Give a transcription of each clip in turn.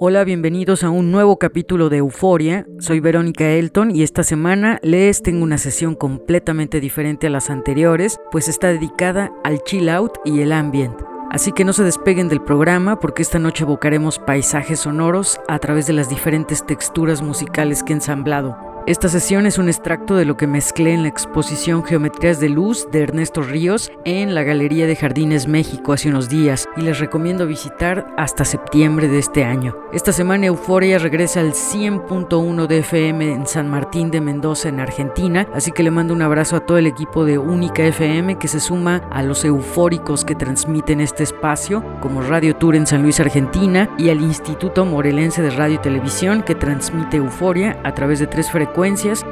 Hola, bienvenidos a un nuevo capítulo de Euforia. Soy Verónica Elton y esta semana les tengo una sesión completamente diferente a las anteriores, pues está dedicada al chill out y el ambient. Así que no se despeguen del programa porque esta noche evocaremos paisajes sonoros a través de las diferentes texturas musicales que he ensamblado. Esta sesión es un extracto de lo que mezclé en la exposición Geometrías de Luz de Ernesto Ríos en la Galería de Jardines México hace unos días y les recomiendo visitar hasta septiembre de este año. Esta semana Euforia regresa al 100.1 de FM en San Martín de Mendoza en Argentina, así que le mando un abrazo a todo el equipo de Única FM que se suma a los eufóricos que transmiten este espacio, como Radio Tour en San Luis, Argentina, y al Instituto Morelense de Radio y Televisión que transmite Euforia a través de tres frecuencias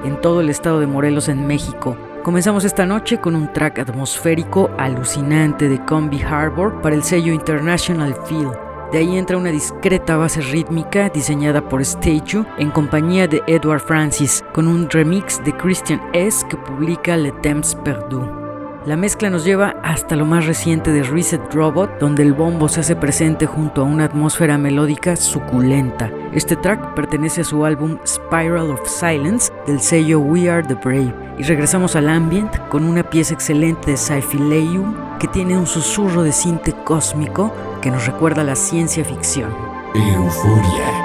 en todo el estado de Morelos en México. Comenzamos esta noche con un track atmosférico alucinante de Combi Harbor para el sello International Feel. De ahí entra una discreta base rítmica diseñada por Statue en compañía de Edward Francis, con un remix de Christian S. que publica Le Temps Perdu. La mezcla nos lleva hasta lo más reciente de Reset Robot, donde el bombo se hace presente junto a una atmósfera melódica suculenta. Este track pertenece a su álbum Spiral of Silence del sello We Are the Brave. Y regresamos al ambient con una pieza excelente de Sci-Fi que tiene un susurro de cinte cósmico que nos recuerda a la ciencia ficción. Euforia.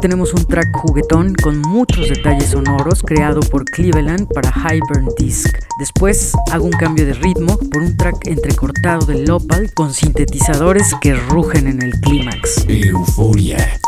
Tenemos un track juguetón con muchos detalles sonoros creado por Cleveland para Highburn Disc. Después hago un cambio de ritmo por un track entrecortado de Lopal con sintetizadores que rugen en el clímax. Euforia.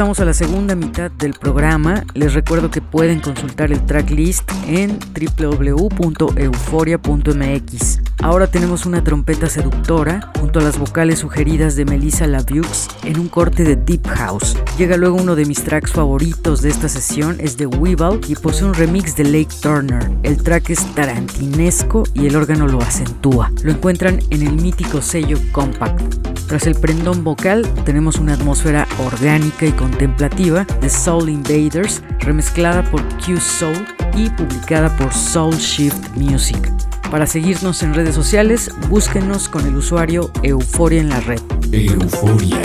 Regresamos a la segunda mitad del programa. Les recuerdo que pueden consultar el tracklist en www.euforia.mx. Ahora tenemos una trompeta seductora junto a las vocales sugeridas de Melissa Lavieux en un corte de Deep House. Llega luego uno de mis tracks favoritos de esta sesión, es de Weevil y posee un remix de Lake Turner. El track es tarantinesco y el órgano lo acentúa. Lo encuentran en el mítico sello Compact. Tras el prendón vocal tenemos una atmósfera orgánica y contemplativa de Soul Invaders, remezclada por Q Soul y publicada por Soul Shift Music. Para seguirnos en redes sociales, búsquenos con el usuario Euforia en la red. Euforia.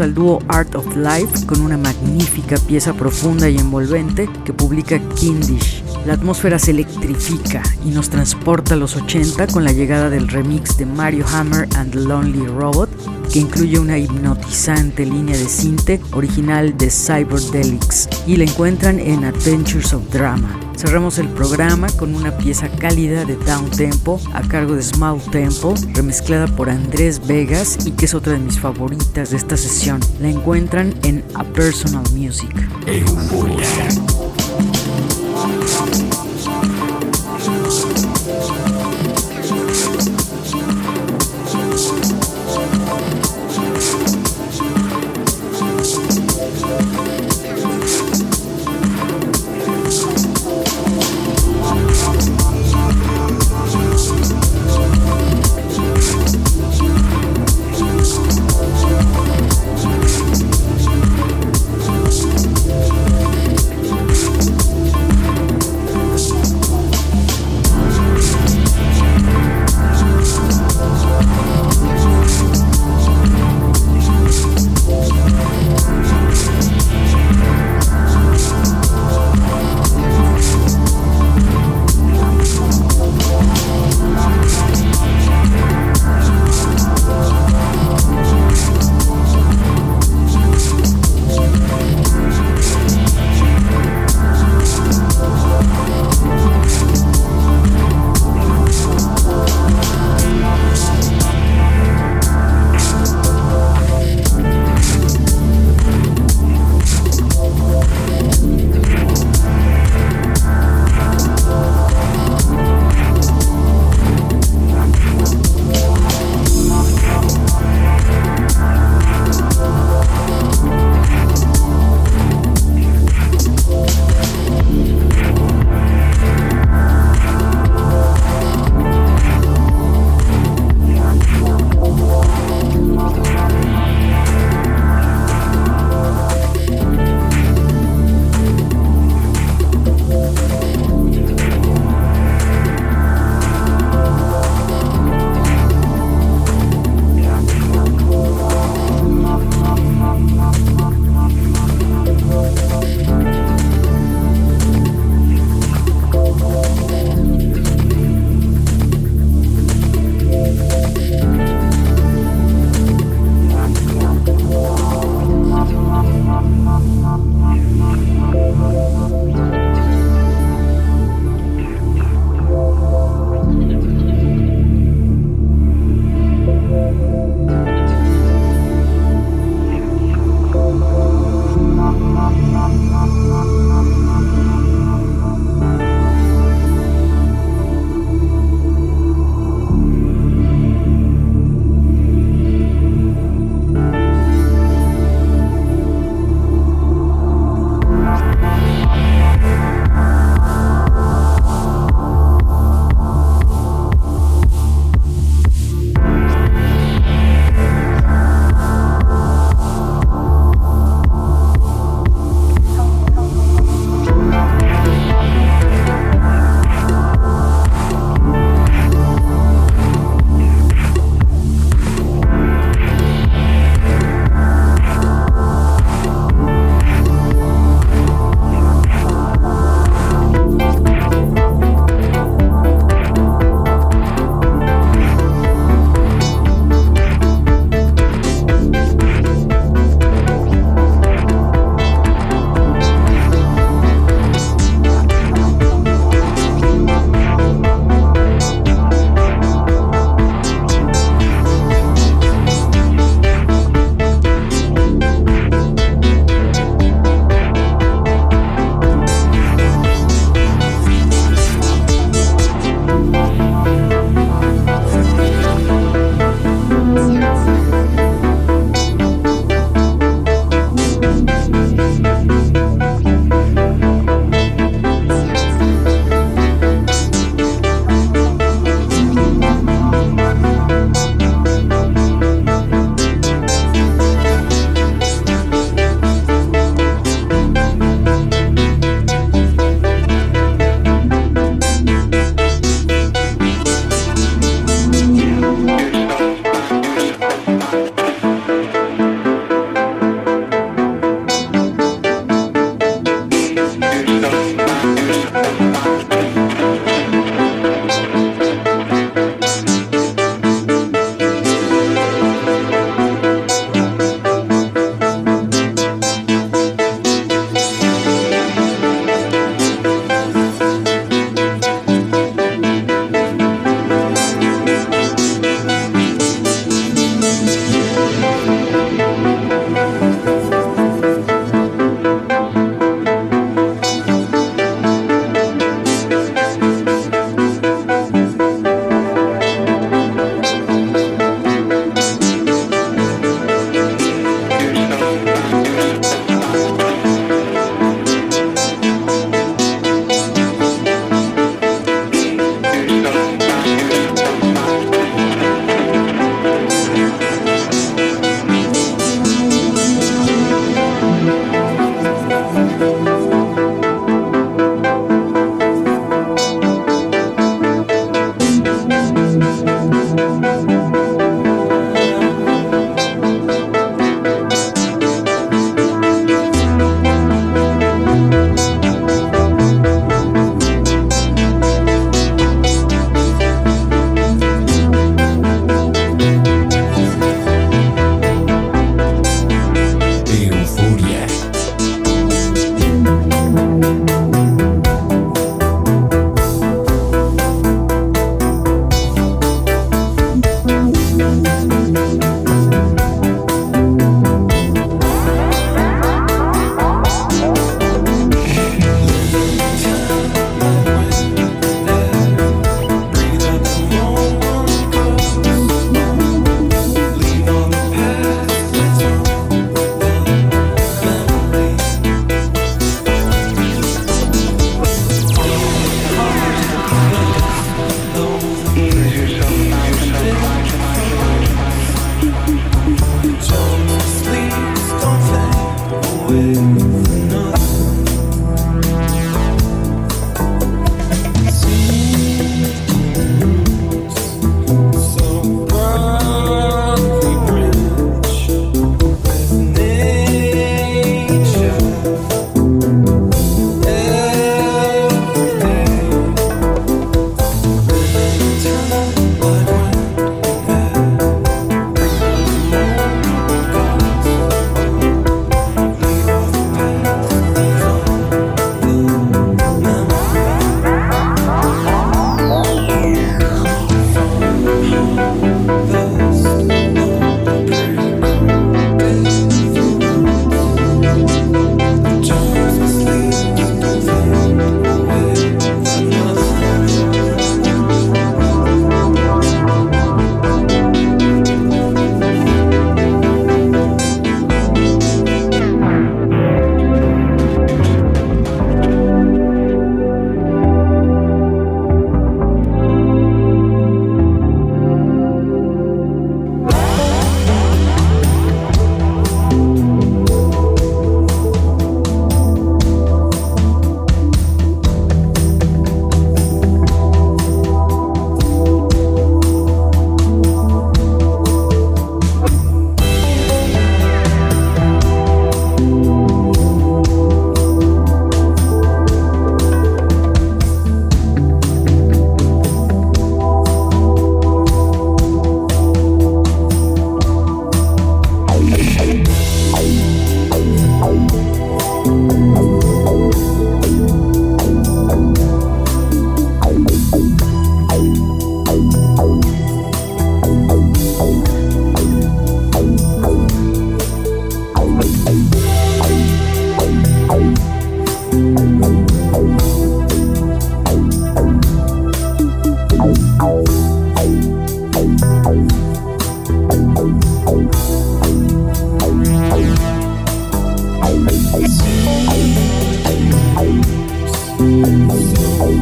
Al dúo Art of Life con una magnífica pieza profunda y envolvente que publica Kindish. La atmósfera se electrifica y nos transporta a los 80 con la llegada del remix de Mario Hammer and the Lonely Robot, que incluye una hipnotizante línea de cinte original de Cyberdelics y la encuentran en Adventures of Drama. Cerramos el programa con una pieza cálida de Down Tempo a cargo de Small Tempo, remezclada por Andrés Vegas y que es otra de mis favoritas de esta sesión. La encuentran en A Personal Music.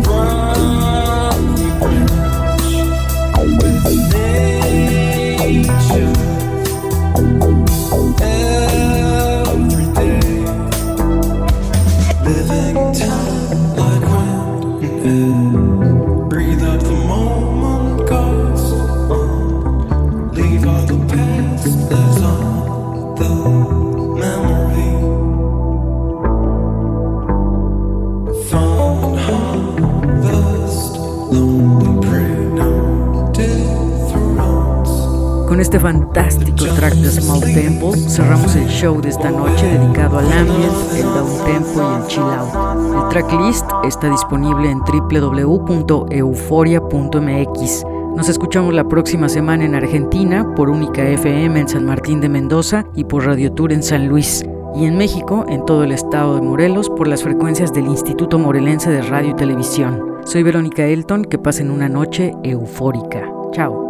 Brown. Fantástico track de Small Temple cerramos el show de esta noche dedicado al ambient, el down tempo y el chill out. El tracklist está disponible en www.euforia.mx. Nos escuchamos la próxima semana en Argentina por Única FM en San Martín de Mendoza y por Radio Tour en San Luis. Y en México, en todo el estado de Morelos, por las frecuencias del Instituto Morelense de Radio y Televisión. Soy Verónica Elton, que pasen una noche eufórica. Chao.